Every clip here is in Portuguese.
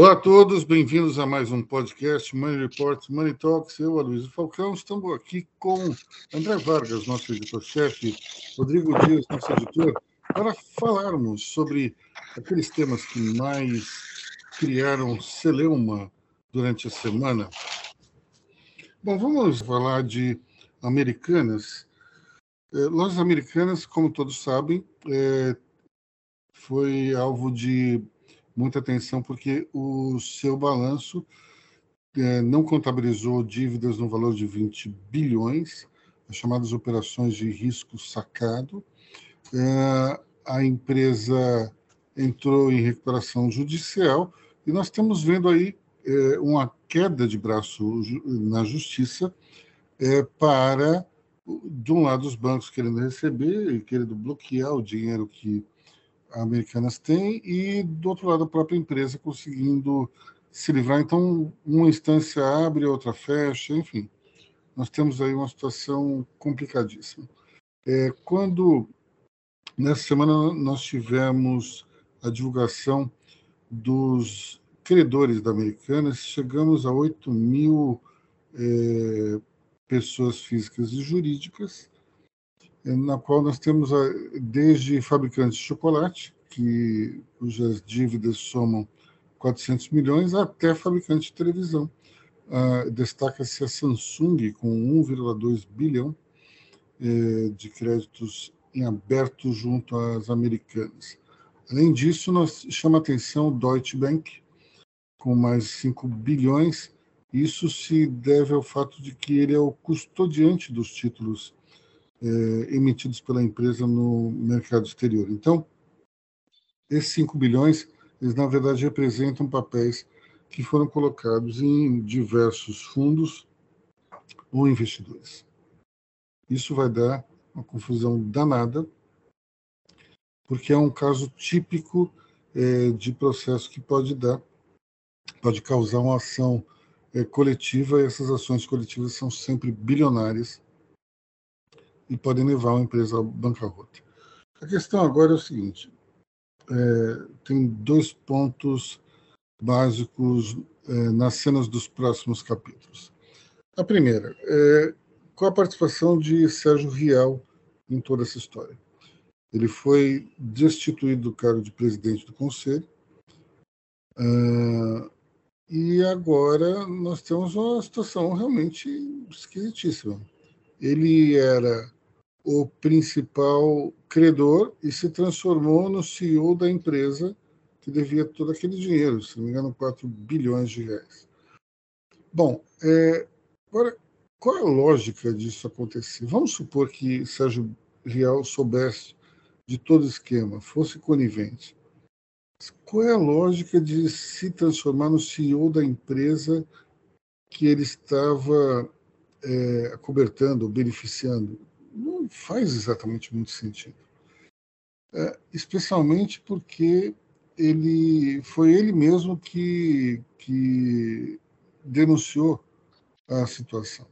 Olá a todos, bem-vindos a mais um podcast Money Reports, Money Talks. Eu, Aloysio Falcão, estamos aqui com André Vargas, nosso editor-chefe, Rodrigo Dias, nosso editor, para falarmos sobre aqueles temas que mais criaram celeuma durante a semana. Bom, vamos falar de Americanas. É, lojas Americanas, como todos sabem, é, foi alvo de muita atenção, porque o seu balanço é, não contabilizou dívidas no valor de 20 bilhões, as chamadas operações de risco sacado. É, a empresa entrou em recuperação judicial e nós estamos vendo aí é, uma queda de braço na justiça é, para, de um lado, os bancos querendo receber e querendo bloquear o dinheiro que Americanas tem, e do outro lado a própria empresa conseguindo se livrar. Então, uma instância abre, a outra fecha, enfim. Nós temos aí uma situação complicadíssima. É, quando, nessa semana, nós tivemos a divulgação dos credores da Americanas, chegamos a 8 mil é, pessoas físicas e jurídicas, na qual nós temos desde fabricantes de chocolate, que, cujas dívidas somam 400 milhões, até fabricantes de televisão. Uh, Destaca-se a Samsung, com 1,2 bilhão eh, de créditos em aberto junto às americanas. Além disso, nós chama a atenção o Deutsche Bank, com mais 5 bilhões. Isso se deve ao fato de que ele é o custodiante dos títulos é, emitidos pela empresa no mercado exterior. Então, esses 5 bilhões, eles na verdade representam papéis que foram colocados em diversos fundos ou investidores. Isso vai dar uma confusão danada, porque é um caso típico é, de processo que pode dar, pode causar uma ação é, coletiva, e essas ações coletivas são sempre bilionárias e podem levar uma empresa à bancarrota. A questão agora é o seguinte: é, tem dois pontos básicos é, nas cenas dos próximos capítulos. A primeira é qual a participação de Sérgio Rial em toda essa história. Ele foi destituído do cargo de presidente do conselho. Uh, e agora nós temos uma situação realmente esquisitíssima. Ele era o principal credor e se transformou no CEO da empresa que devia todo aquele dinheiro, se não me engano, 4 bilhões de reais. Bom, é, agora, qual é a lógica disso acontecer? Vamos supor que Sérgio Rial soubesse de todo esquema, fosse conivente. Qual é a lógica de se transformar no CEO da empresa que ele estava é, cobertando, beneficiando? Não faz exatamente muito sentido. É, especialmente porque ele foi ele mesmo que, que denunciou a situação.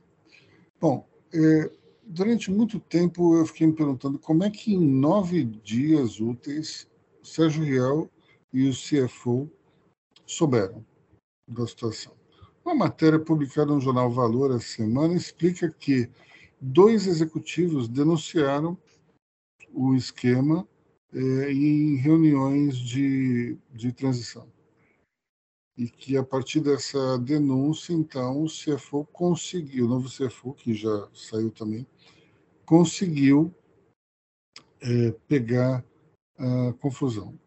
Bom, é, durante muito tempo eu fiquei me perguntando como é que em nove dias úteis Sérgio Rial e o CFO souberam da situação. Uma matéria publicada no jornal Valor essa semana explica que dois executivos denunciaram o esquema é, em reuniões de, de transição. E que a partir dessa denúncia, então, o CFO conseguiu, o novo CFO, que já saiu também, conseguiu é, pegar a confusão.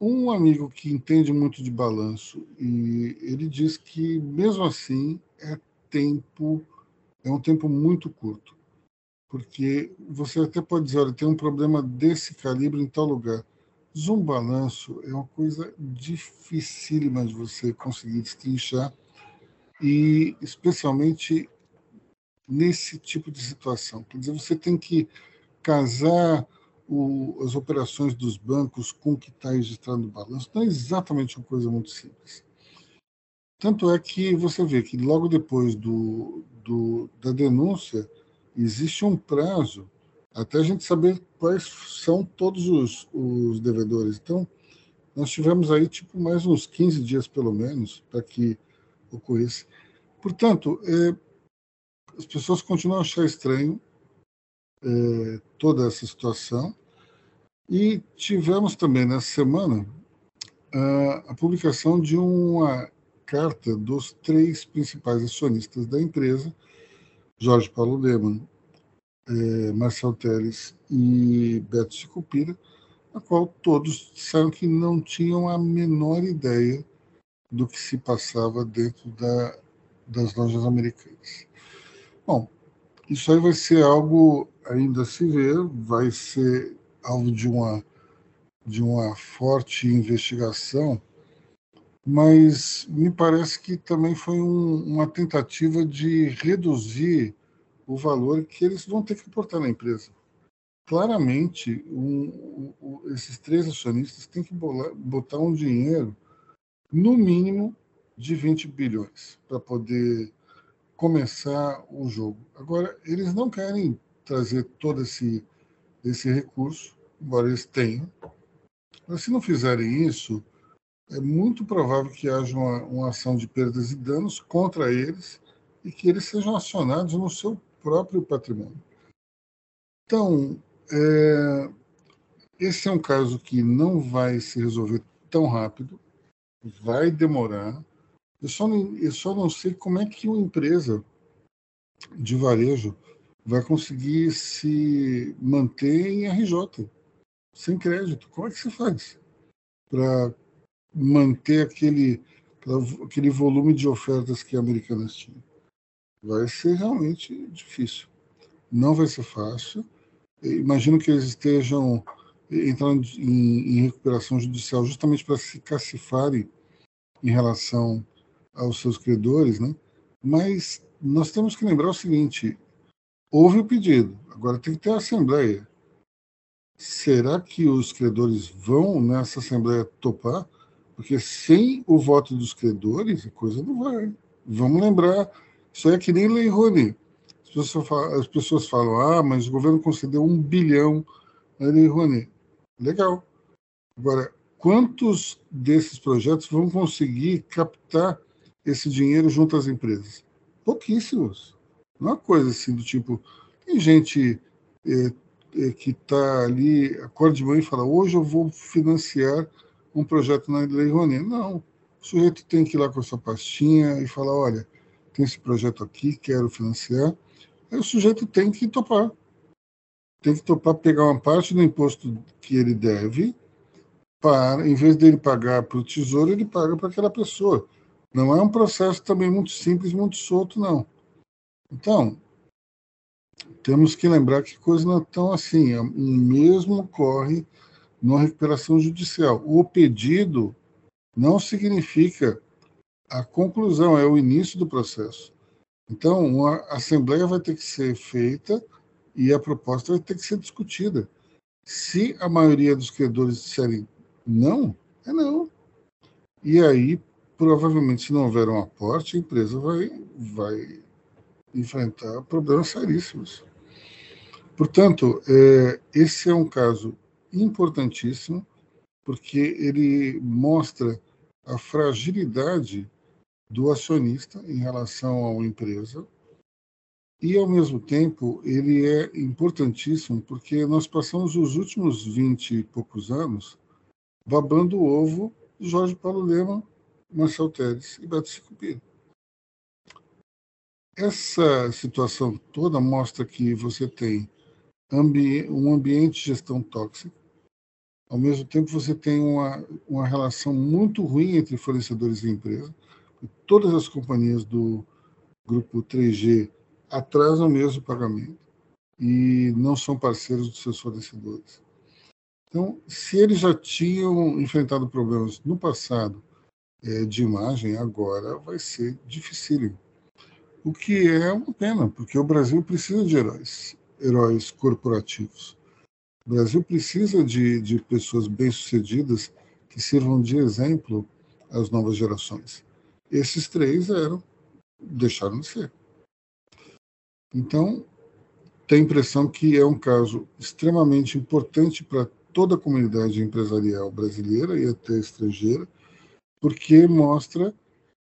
Um amigo que entende muito de balanço, e ele diz que, mesmo assim, é tempo é um tempo muito curto, porque você até pode dizer, olha, tem um problema desse calibre em tal lugar. Zoom balanço é uma coisa dificílima de você conseguir destrinchar, e especialmente nesse tipo de situação. Quer dizer, você tem que casar o, as operações dos bancos com o que está registrado no balanço. Não é exatamente uma coisa muito simples. Tanto é que você vê que logo depois do, do, da denúncia existe um prazo até a gente saber quais são todos os, os devedores. Então, nós tivemos aí tipo mais uns 15 dias pelo menos para que ocorresse. Portanto, é, as pessoas continuam a achar estranho é, toda essa situação e tivemos também nessa semana a, a publicação de uma carta dos três principais acionistas da empresa, Jorge Paulo Leman, é, Marcel Teles e Beto Sicupira, a qual todos disseram que não tinham a menor ideia do que se passava dentro da, das lojas americanas. Bom, isso aí vai ser algo ainda a se ver, vai ser alvo de uma, de uma forte investigação, mas me parece que também foi um, uma tentativa de reduzir o valor que eles vão ter que aportar na empresa claramente um, um, esses três acionistas têm que bolar, botar um dinheiro no mínimo de 20 bilhões para poder começar o jogo. Agora, eles não querem trazer todo esse, esse recurso, embora eles tenham. Mas se não fizerem isso, é muito provável que haja uma, uma ação de perdas e danos contra eles e que eles sejam acionados no seu próprio patrimônio. Então, é, esse é um caso que não vai se resolver tão rápido, vai demorar. Eu só, não, eu só não sei como é que uma empresa de varejo vai conseguir se manter em RJ, sem crédito. Como é que você faz para manter aquele, aquele volume de ofertas que a Americanas tinha? Vai ser realmente difícil. Não vai ser fácil imagino que eles estejam entrando em, em recuperação judicial justamente para se cacifarem em relação aos seus credores, né? Mas nós temos que lembrar o seguinte: houve o pedido, agora tem que ter a assembleia. Será que os credores vão nessa assembleia topar? Porque sem o voto dos credores, a coisa não vai. Vamos lembrar, isso é que nem Lei Rony pessoas falam, as pessoas falam, ah, mas o governo concedeu um bilhão a Lei Rouanet. Legal. Agora, quantos desses projetos vão conseguir captar esse dinheiro junto às empresas? Pouquíssimos. Não é uma coisa assim do tipo. Tem gente é, é, que está ali, acorda de manhã e fala: hoje eu vou financiar um projeto na Lei Rouanet. Não. O sujeito tem que ir lá com a sua pastinha e falar: olha, tem esse projeto aqui, quero financiar Aí o sujeito tem que topar. Tem que topar pegar uma parte do imposto que ele deve, para, em vez dele pagar para o tesouro, ele paga para aquela pessoa. Não é um processo também muito simples, muito solto, não. Então, temos que lembrar que coisas não estão assim. O mesmo ocorre na recuperação judicial. O pedido não significa a conclusão, é o início do processo. Então, uma assembleia vai ter que ser feita e a proposta vai ter que ser discutida. Se a maioria dos credores disserem não, é não. E aí, provavelmente, se não houver um aporte, a empresa vai, vai enfrentar problemas seríssimos. Portanto, é, esse é um caso importantíssimo, porque ele mostra a fragilidade do acionista em relação uma empresa e, ao mesmo tempo, ele é importantíssimo porque nós passamos os últimos 20 e poucos anos babando o ovo de Jorge Paulo Lema, Marcel Teres e Beto Sicupira. Essa situação toda mostra que você tem um ambiente de gestão tóxica, ao mesmo tempo você tem uma, uma relação muito ruim entre fornecedores e empresa, todas as companhias do grupo 3G atrasam mesmo o pagamento e não são parceiros dos seus fornecedores. Então, se eles já tinham enfrentado problemas no passado é, de imagem, agora vai ser dificílimo. O que é uma pena, porque o Brasil precisa de heróis, heróis corporativos. O Brasil precisa de, de pessoas bem-sucedidas que sirvam de exemplo às novas gerações. Esses três eram, deixaram de ser. Então, tem a impressão que é um caso extremamente importante para toda a comunidade empresarial brasileira e até estrangeira, porque mostra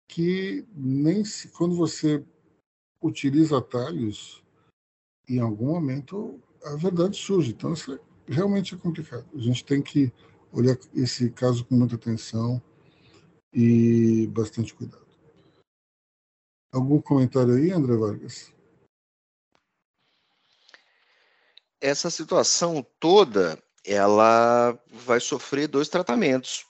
que nem se, quando você utiliza atalhos, em algum momento a verdade surge. Então, isso é, realmente é complicado. A gente tem que olhar esse caso com muita atenção e bastante cuidado. Algum comentário aí, André Vargas? Essa situação toda, ela vai sofrer dois tratamentos.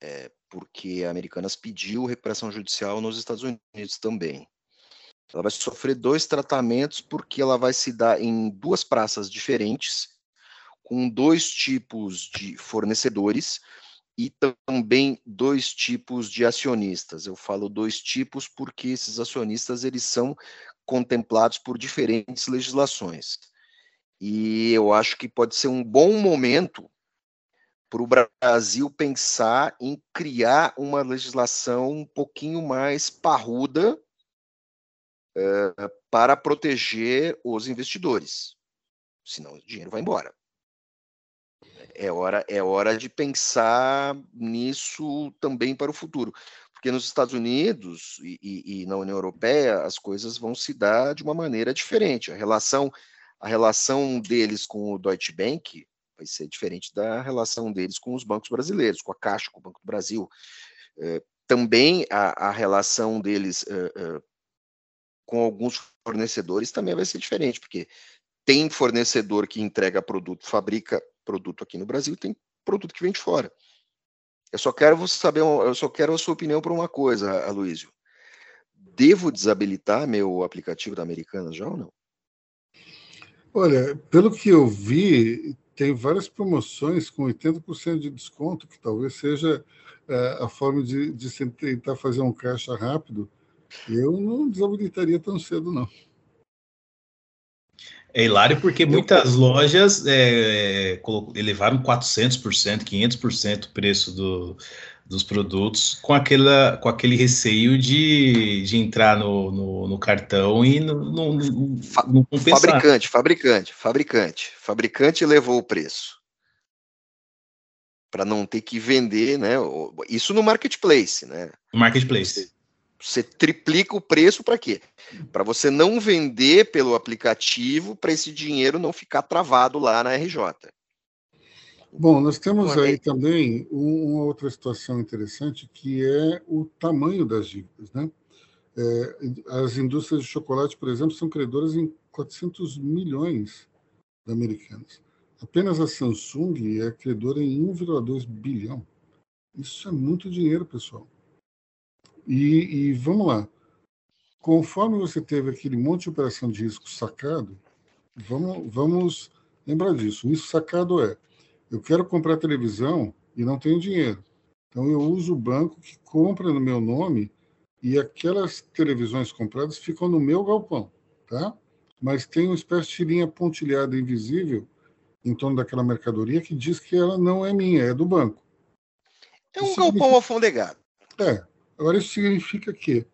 É, porque a Americanas pediu recuperação judicial nos Estados Unidos também. Ela vai sofrer dois tratamentos porque ela vai se dar em duas praças diferentes, com dois tipos de fornecedores e também dois tipos de acionistas. Eu falo dois tipos porque esses acionistas eles são contemplados por diferentes legislações. E eu acho que pode ser um bom momento para o Brasil pensar em criar uma legislação um pouquinho mais parruda para proteger os investidores. Senão o dinheiro vai embora. É hora, é hora de pensar nisso também para o futuro. Porque nos Estados Unidos e, e, e na União Europeia as coisas vão se dar de uma maneira diferente. A relação, a relação deles com o Deutsche Bank vai ser diferente da relação deles com os bancos brasileiros, com a Caixa, com o Banco do Brasil. É, também a, a, relação deles é, é, com alguns fornecedores também vai ser diferente, porque tem fornecedor que entrega produto, fabrica produto aqui no Brasil, tem produto que vem de fora. Eu só quero saber, eu só quero a sua opinião por uma coisa, Aloysio. Devo desabilitar meu aplicativo da Americanas já ou não? Olha, pelo que eu vi, tem várias promoções com 80% de desconto, que talvez seja é, a forma de, de tentar fazer um caixa rápido. Eu não desabilitaria tão cedo, não. É hilário porque muitas lojas é, elevaram 400%, 500% o preço do, dos produtos com, aquela, com aquele receio de, de entrar no, no, no cartão e não, não, não compensar. Fabricante, fabricante, fabricante. Fabricante levou o preço. Para não ter que vender, né? Isso no marketplace, né? Marketplace. Você, triplica o preço para quê? Para você não vender pelo aplicativo, para esse dinheiro não ficar travado lá na RJ. Bom, nós temos aí também uma outra situação interessante, que é o tamanho das dívidas. Né? É, as indústrias de chocolate, por exemplo, são credoras em 400 milhões de americanos. Apenas a Samsung é credora em 1,2 bilhão. Isso é muito dinheiro, pessoal. E, e, vamos lá. Conforme você teve aquele monte de operação de risco sacado, vamos, vamos lembrar disso. Isso sacado é eu quero comprar televisão e não tenho dinheiro. Então eu uso o banco que compra no meu nome e aquelas televisões compradas ficam no meu galpão, tá? Mas tem uma espécie de linha pontilhada invisível em torno daquela mercadoria que diz que ela não é minha, é do banco. É um isso galpão significa... alfondegado. É. Agora isso significa que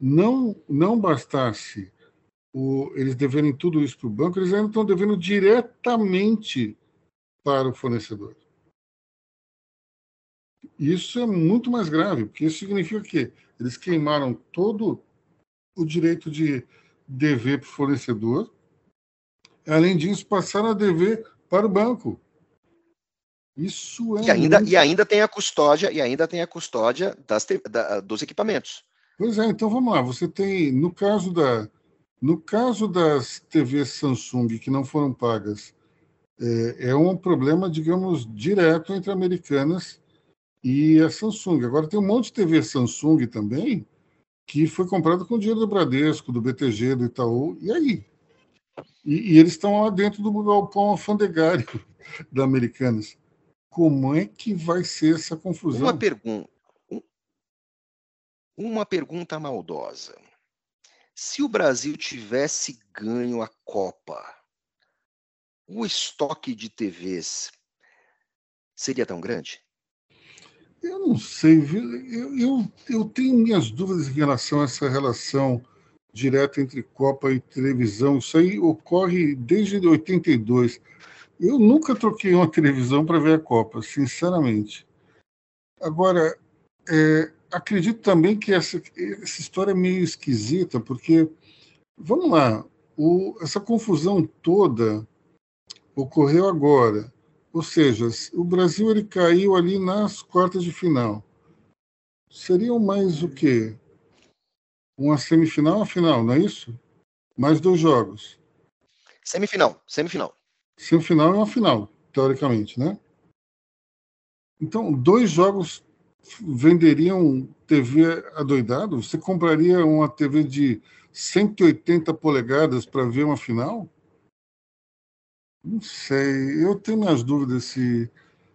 não não bastasse o, eles deverem tudo isso para o banco, eles ainda estão devendo diretamente para o fornecedor. Isso é muito mais grave, porque isso significa que eles queimaram todo o direito de dever para o fornecedor, além disso, passaram a dever para o banco. Isso é e ainda, muito... e ainda tem a custódia e ainda tem a custódia das, da, dos equipamentos. Pois é, então vamos lá. Você tem no caso da no caso das TVs Samsung que não foram pagas é, é um problema, digamos, direto entre Americanas e a Samsung. Agora, tem um monte de TV Samsung também que foi comprado com dinheiro do Bradesco, do BTG, do Itaú, e aí? E, e eles estão lá dentro do galpão alfandegário da Americanas. Como é que vai ser essa confusão? Uma pergunta. Uma pergunta maldosa. Se o Brasil tivesse ganho a Copa, o estoque de TVs seria tão grande? Eu não sei, eu, eu, eu tenho minhas dúvidas em relação a essa relação direta entre Copa e televisão. Isso aí ocorre desde 82. Eu nunca troquei uma televisão para ver a Copa, sinceramente. Agora, é, acredito também que essa, essa história é meio esquisita, porque, vamos lá, o, essa confusão toda ocorreu agora. Ou seja, o Brasil ele caiu ali nas quartas de final. Seriam mais o quê? Uma semifinal, uma final, não é isso? Mais dois jogos. Semifinal, semifinal. Semifinal é uma final, teoricamente, né? Então, dois jogos venderiam TV adoidado? Você compraria uma TV de 180 polegadas para ver uma final? Não sei. Eu tenho minhas dúvidas se,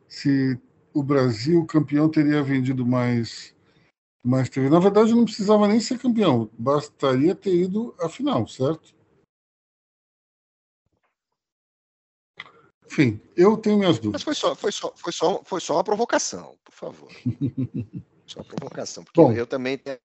se o Brasil campeão teria vendido mais, mais TV. Na verdade, não precisava nem ser campeão, bastaria ter ido à final, certo? Enfim, eu tenho minhas dúvidas. Mas foi só, foi só, foi só, foi só uma provocação, por favor. só uma provocação. Porque Bom, eu também tenho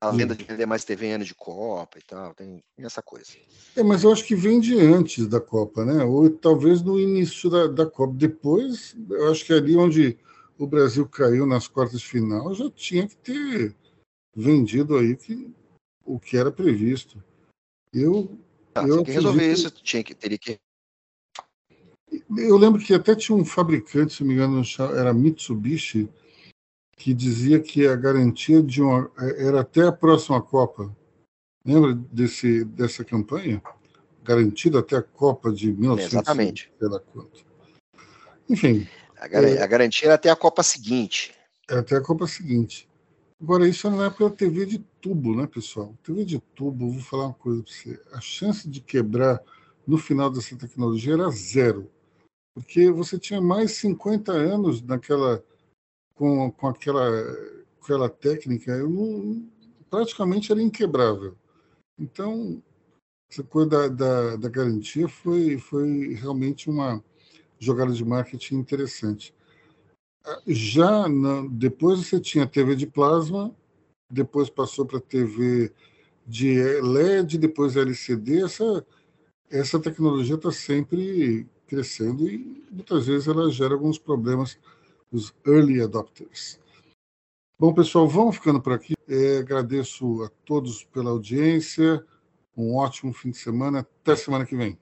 a lenda de vender mais TV em ano de Copa e tal, tem essa coisa. É, mas eu acho que vem de antes da Copa, né? Ou talvez no início da, da Copa. Depois, eu acho que ali onde o Brasil caiu nas quartas de final, já tinha que ter vendido aí que, o que era previsto. Eu. Ah, eu tinha que resolver isso, tinha que, teria que. Eu lembro que até tinha um fabricante, se não me engano, era Mitsubishi, que dizia que a garantia de uma era até a próxima Copa. Lembra desse dessa campanha? Garantida até a Copa de 1900. Exatamente. quanto. Enfim. A, gar é, a garantia era até a Copa seguinte. É até a Copa seguinte. Agora, isso é na época da TV de tubo, né, pessoal? TV de tubo, vou falar uma coisa para você. A chance de quebrar no final dessa tecnologia era zero. Porque você tinha mais 50 anos naquela com, com aquela, aquela técnica, eu não, praticamente era inquebrável. Então, essa coisa da, da, da, garantia foi, foi realmente uma jogada de marketing interessante. Ah, já na, depois você tinha TV de plasma, depois passou para TV de LED, depois LCD. Essa, essa tecnologia está sempre crescendo e muitas vezes ela gera alguns problemas os early adopters. Bom, pessoal, vamos ficando por aqui. É, agradeço a todos pela audiência. Um ótimo fim de semana. Até semana que vem.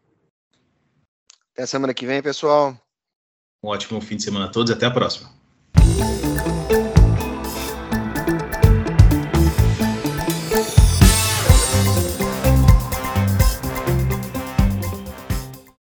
Até semana que vem, pessoal. Um ótimo fim de semana a todos e até a próxima.